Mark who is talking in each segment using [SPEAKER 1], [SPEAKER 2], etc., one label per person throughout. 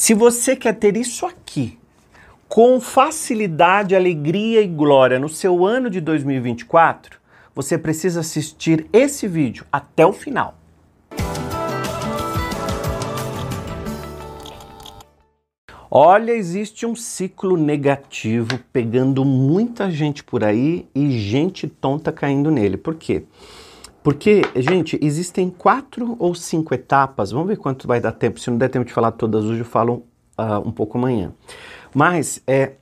[SPEAKER 1] Se você quer ter isso aqui, com facilidade, alegria e glória no seu ano de 2024, você precisa assistir esse vídeo até o final. Olha, existe um ciclo negativo pegando muita gente por aí e gente tonta caindo nele. Por quê? Porque, gente, existem quatro ou cinco etapas. Vamos ver quanto vai dar tempo. Se não der tempo de falar todas hoje, eu falo uh, um pouco amanhã. Mas é,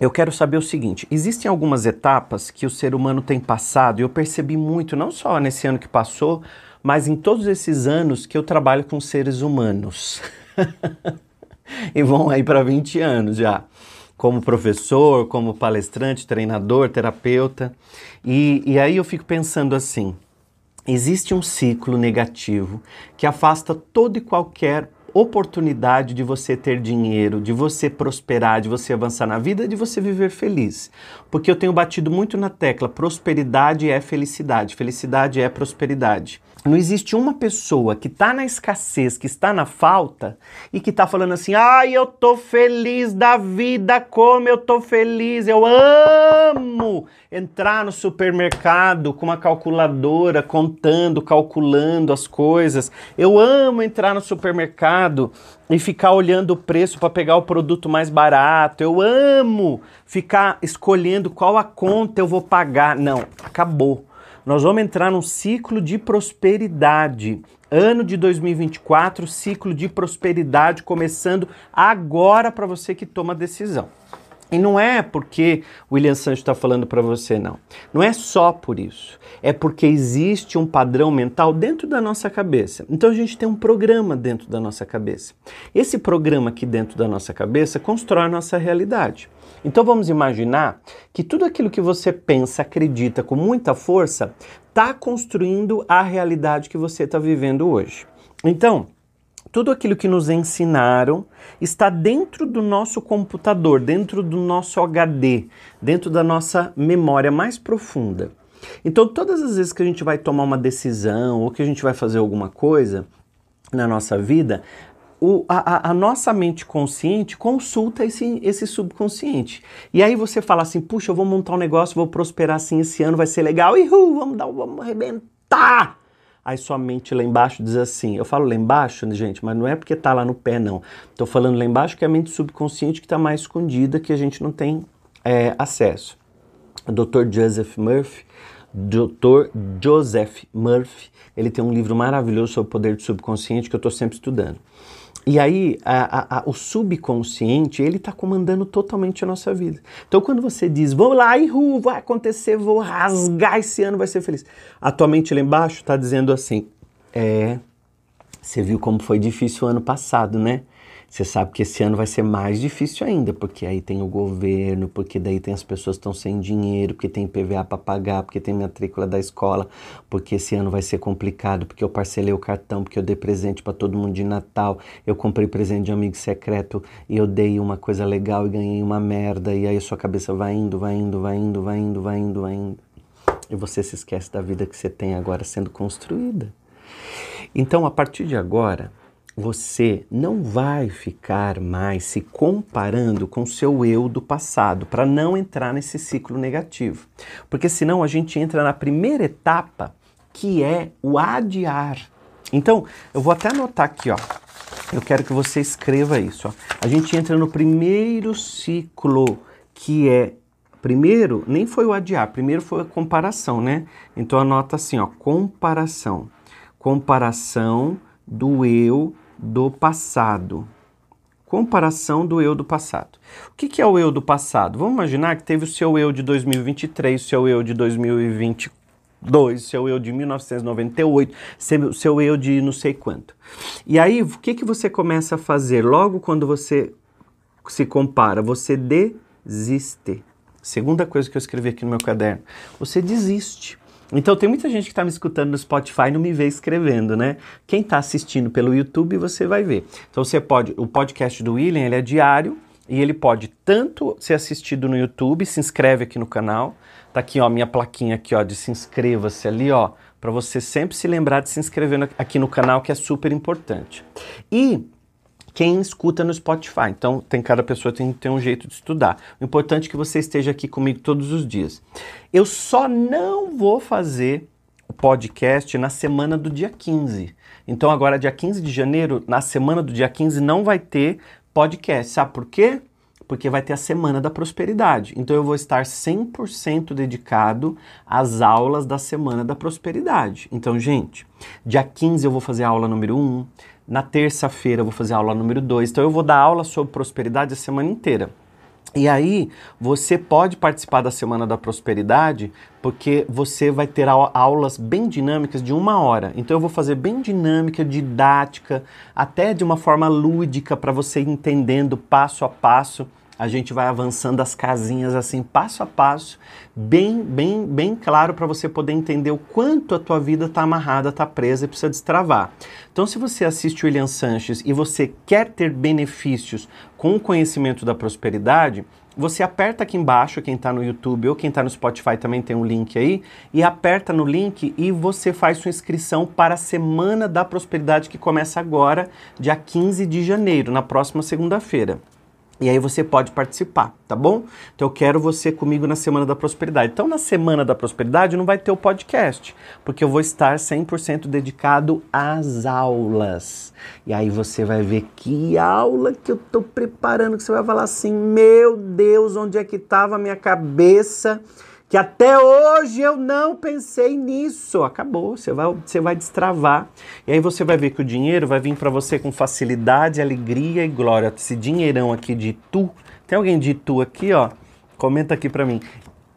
[SPEAKER 1] eu quero saber o seguinte: existem algumas etapas que o ser humano tem passado, e eu percebi muito, não só nesse ano que passou, mas em todos esses anos que eu trabalho com seres humanos. e vão aí para 20 anos já, como professor, como palestrante, treinador, terapeuta. E, e aí eu fico pensando assim: existe um ciclo negativo que afasta todo e qualquer oportunidade de você ter dinheiro, de você prosperar, de você avançar na vida, de você viver feliz. Porque eu tenho batido muito na tecla: prosperidade é felicidade, felicidade é prosperidade. Não existe uma pessoa que está na escassez, que está na falta e que está falando assim: ai, eu tô feliz da vida, como eu tô feliz, eu amo entrar no supermercado com uma calculadora, contando, calculando as coisas. Eu amo entrar no supermercado e ficar olhando o preço para pegar o produto mais barato. Eu amo ficar escolhendo qual a conta eu vou pagar. Não, acabou nós vamos entrar num ciclo de prosperidade. Ano de 2024, ciclo de prosperidade começando agora para você que toma decisão. E não é porque o William Sancho está falando para você, não. Não é só por isso. É porque existe um padrão mental dentro da nossa cabeça. Então a gente tem um programa dentro da nossa cabeça. Esse programa aqui dentro da nossa cabeça constrói a nossa realidade. Então vamos imaginar que tudo aquilo que você pensa, acredita com muita força, está construindo a realidade que você está vivendo hoje. Então, tudo aquilo que nos ensinaram está dentro do nosso computador, dentro do nosso HD, dentro da nossa memória mais profunda. Então, todas as vezes que a gente vai tomar uma decisão ou que a gente vai fazer alguma coisa na nossa vida, o, a, a, nossa mente consciente consulta esse, esse subconsciente. E aí você fala assim: puxa, eu vou montar um negócio, vou prosperar assim esse ano, vai ser legal, Ihu, vamos dar, vamos arrebentar. Aí sua mente lá embaixo diz assim: eu falo lá embaixo, gente, mas não é porque tá lá no pé, não. Estou falando lá embaixo que é a mente subconsciente que está mais escondida, que a gente não tem é, acesso. O Dr. Joseph Murphy, Dr. Joseph Murphy, ele tem um livro maravilhoso sobre o poder do subconsciente que eu estou sempre estudando. E aí, a, a, o subconsciente, ele está comandando totalmente a nossa vida. Então, quando você diz, vamos lá, ihu, vai acontecer, vou rasgar esse ano, vai ser feliz. A tua mente lá embaixo está dizendo assim, é, você viu como foi difícil o ano passado, né? Você sabe que esse ano vai ser mais difícil ainda, porque aí tem o governo, porque daí tem as pessoas que estão sem dinheiro, porque tem PVA para pagar, porque tem matrícula da escola, porque esse ano vai ser complicado, porque eu parcelei o cartão, porque eu dei presente para todo mundo de Natal, eu comprei presente de amigo secreto e eu dei uma coisa legal e ganhei uma merda, e aí a sua cabeça vai indo, vai indo, vai indo, vai indo, vai indo, vai indo. E você se esquece da vida que você tem agora sendo construída. Então, a partir de agora, você não vai ficar mais se comparando com seu eu do passado, para não entrar nesse ciclo negativo. Porque senão a gente entra na primeira etapa, que é o adiar. Então, eu vou até anotar aqui, ó. Eu quero que você escreva isso, ó. A gente entra no primeiro ciclo, que é primeiro nem foi o adiar, primeiro foi a comparação, né? Então anota assim, ó, comparação. Comparação do eu do passado. Comparação do eu do passado. O que, é o eu do passado? Vamos imaginar que teve o seu eu de 2023, o seu eu de 2022, seu eu de 1998, seu, seu eu de não sei quanto. E aí, o que, que você começa a fazer logo quando você se compara? Você desiste. Segunda coisa que eu escrevi aqui no meu caderno. Você desiste. Então tem muita gente que está me escutando no Spotify e não me vê escrevendo, né? Quem está assistindo pelo YouTube, você vai ver. Então você pode, o podcast do William, ele é diário e ele pode tanto ser assistido no YouTube, se inscreve aqui no canal. Tá aqui, ó, minha plaquinha aqui, ó, de se inscreva-se ali, ó, para você sempre se lembrar de se inscrever aqui no canal, que é super importante. E quem escuta no Spotify. Então, tem cada pessoa tem que ter um jeito de estudar. O importante é que você esteja aqui comigo todos os dias. Eu só não vou fazer o podcast na semana do dia 15. Então, agora, dia 15 de janeiro, na semana do dia 15, não vai ter podcast. Sabe por quê? Porque vai ter a Semana da Prosperidade. Então, eu vou estar 100% dedicado às aulas da Semana da Prosperidade. Então, gente, dia 15 eu vou fazer a aula número 1. Na terça-feira eu vou fazer a aula número 2. Então, eu vou dar aula sobre prosperidade a semana inteira. E aí, você pode participar da Semana da Prosperidade, porque você vai ter aulas bem dinâmicas de uma hora. Então, eu vou fazer bem dinâmica, didática, até de uma forma lúdica, para você entendendo passo a passo a gente vai avançando as casinhas assim, passo a passo, bem, bem, bem claro para você poder entender o quanto a tua vida está amarrada, está presa e precisa destravar. Então, se você assiste o William Sanches e você quer ter benefícios com o conhecimento da prosperidade, você aperta aqui embaixo, quem está no YouTube ou quem está no Spotify também tem um link aí, e aperta no link e você faz sua inscrição para a Semana da Prosperidade que começa agora, dia 15 de janeiro, na próxima segunda-feira. E aí você pode participar, tá bom? Então eu quero você comigo na Semana da Prosperidade. Então na Semana da Prosperidade não vai ter o podcast, porque eu vou estar 100% dedicado às aulas. E aí você vai ver que aula que eu tô preparando, que você vai falar assim: "Meu Deus, onde é que estava a minha cabeça?" Que até hoje eu não pensei nisso. Acabou, você vai, você vai destravar. E aí você vai ver que o dinheiro vai vir para você com facilidade, alegria e glória. Esse dinheirão aqui de tu. Tem alguém de tu aqui, ó? Comenta aqui para mim.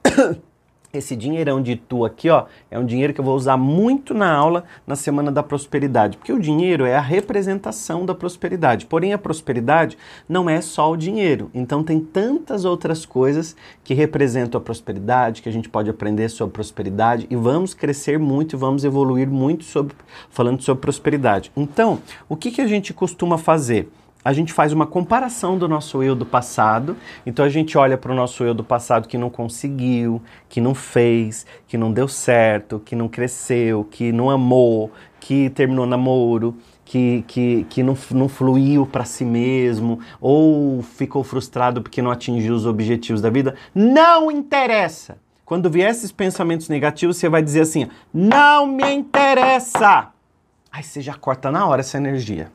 [SPEAKER 1] Esse dinheirão de tu aqui, ó, é um dinheiro que eu vou usar muito na aula na Semana da Prosperidade, porque o dinheiro é a representação da prosperidade. Porém, a prosperidade não é só o dinheiro. Então, tem tantas outras coisas que representam a prosperidade, que a gente pode aprender sobre prosperidade e vamos crescer muito e vamos evoluir muito sobre falando sobre prosperidade. Então, o que, que a gente costuma fazer? A gente faz uma comparação do nosso eu do passado. Então a gente olha para o nosso eu do passado que não conseguiu, que não fez, que não deu certo, que não cresceu, que não amou, que terminou namoro, que, que, que não, não fluiu para si mesmo, ou ficou frustrado porque não atingiu os objetivos da vida. Não interessa! Quando vier esses pensamentos negativos, você vai dizer assim: não me interessa! Aí você já corta na hora essa energia.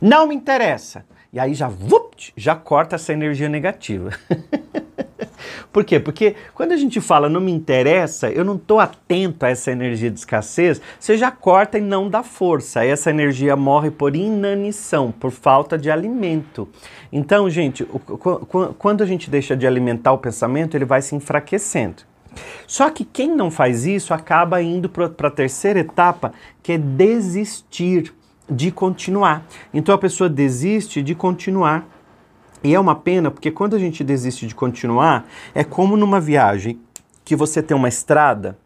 [SPEAKER 1] Não me interessa. E aí já, vupt, já corta essa energia negativa. Por quê? Porque quando a gente fala não me interessa, eu não estou atento a essa energia de escassez, você já corta e não dá força. Essa energia morre por inanição, por falta de alimento. Então, gente, quando a gente deixa de alimentar o pensamento, ele vai se enfraquecendo. Só que quem não faz isso acaba indo para a terceira etapa, que é desistir de continuar. Então a pessoa desiste de continuar. E é uma pena, porque quando a gente desiste de continuar, é como numa viagem que você tem uma estrada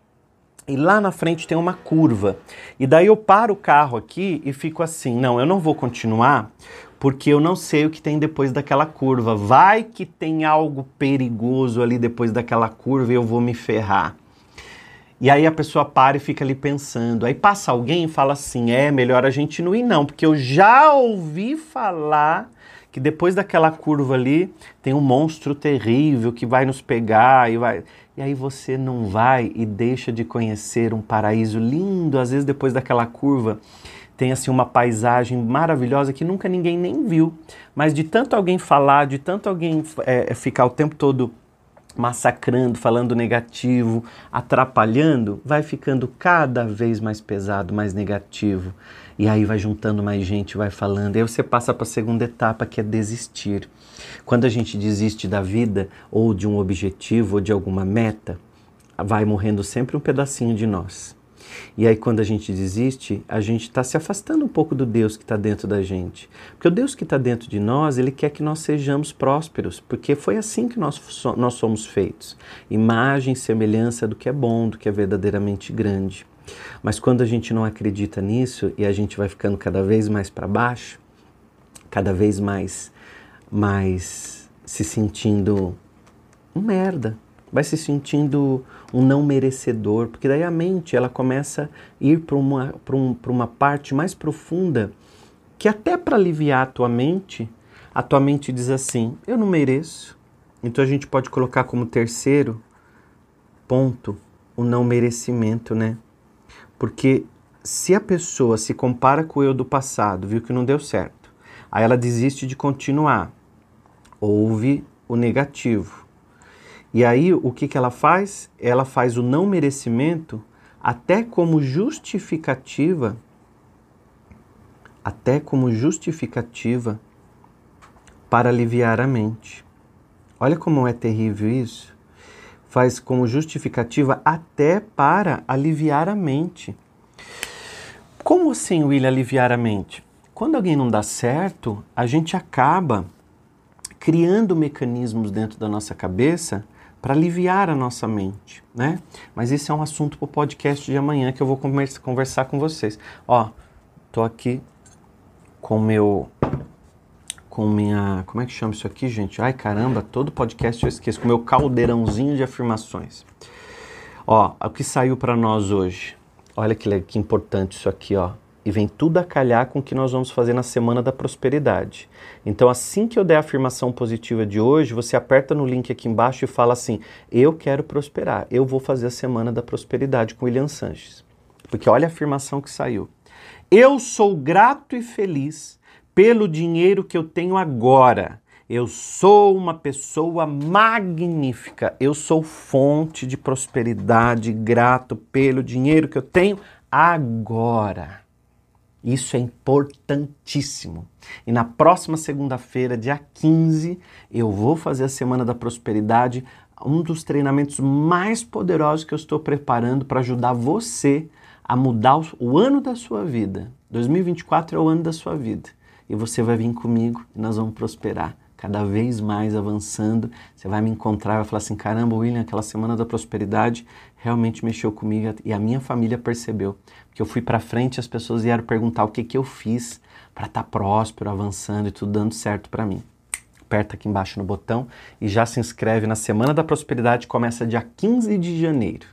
[SPEAKER 1] e lá na frente tem uma curva. E daí eu paro o carro aqui e fico assim: não, eu não vou continuar porque eu não sei o que tem depois daquela curva. Vai que tem algo perigoso ali depois daquela curva e eu vou me ferrar. E aí a pessoa para e fica ali pensando. Aí passa alguém e fala assim: é melhor a gente não ir, não, porque eu já ouvi falar que depois daquela curva ali tem um monstro terrível que vai nos pegar e vai. E aí você não vai e deixa de conhecer um paraíso lindo, às vezes depois daquela curva tem assim uma paisagem maravilhosa que nunca ninguém nem viu, mas de tanto alguém falar, de tanto alguém é, ficar o tempo todo massacrando, falando negativo, atrapalhando, vai ficando cada vez mais pesado, mais negativo. E aí vai juntando mais gente, vai falando. E aí você passa para a segunda etapa, que é desistir. Quando a gente desiste da vida, ou de um objetivo, ou de alguma meta, vai morrendo sempre um pedacinho de nós. E aí, quando a gente desiste, a gente está se afastando um pouco do Deus que está dentro da gente. Porque o Deus que está dentro de nós, ele quer que nós sejamos prósperos, porque foi assim que nós, nós somos feitos imagem semelhança do que é bom, do que é verdadeiramente grande. Mas quando a gente não acredita nisso e a gente vai ficando cada vez mais para baixo, cada vez mais, mais se sentindo um merda, vai se sentindo um não merecedor, porque daí a mente ela começa a ir para uma, um, uma parte mais profunda que até para aliviar a tua mente, a tua mente diz assim: eu não mereço. Então a gente pode colocar como terceiro ponto o não merecimento, né? Porque se a pessoa se compara com o eu do passado, viu que não deu certo, aí ela desiste de continuar, ouve o negativo. E aí o que, que ela faz? Ela faz o não merecimento até como justificativa, até como justificativa para aliviar a mente. Olha como é terrível isso. Faz como justificativa até para aliviar a mente. Como assim, William, aliviar a mente? Quando alguém não dá certo, a gente acaba criando mecanismos dentro da nossa cabeça para aliviar a nossa mente, né? Mas isso é um assunto para o podcast de amanhã que eu vou conversar com vocês. Ó, tô aqui com meu com minha. Como é que chama isso aqui, gente? Ai caramba, todo podcast eu esqueço. Com meu caldeirãozinho de afirmações. Ó, o que saiu para nós hoje? Olha que, que importante isso aqui, ó. E vem tudo a calhar com o que nós vamos fazer na Semana da Prosperidade. Então, assim que eu der a afirmação positiva de hoje, você aperta no link aqui embaixo e fala assim: Eu quero prosperar. Eu vou fazer a Semana da Prosperidade com William Sanches. Porque olha a afirmação que saiu. Eu sou grato e feliz pelo dinheiro que eu tenho agora. Eu sou uma pessoa magnífica. Eu sou fonte de prosperidade, grato pelo dinheiro que eu tenho agora. Isso é importantíssimo. E na próxima segunda-feira, dia 15, eu vou fazer a Semana da Prosperidade, um dos treinamentos mais poderosos que eu estou preparando para ajudar você a mudar o ano da sua vida. 2024 é o ano da sua vida e você vai vir comigo e nós vamos prosperar cada vez mais avançando. Você vai me encontrar vai falar assim: caramba, William, aquela semana da prosperidade realmente mexeu comigo e a minha família percebeu. Porque eu fui para frente e as pessoas vieram perguntar o que, que eu fiz para estar tá próspero, avançando e tudo dando certo para mim. Aperta aqui embaixo no botão e já se inscreve na Semana da Prosperidade, começa dia 15 de janeiro.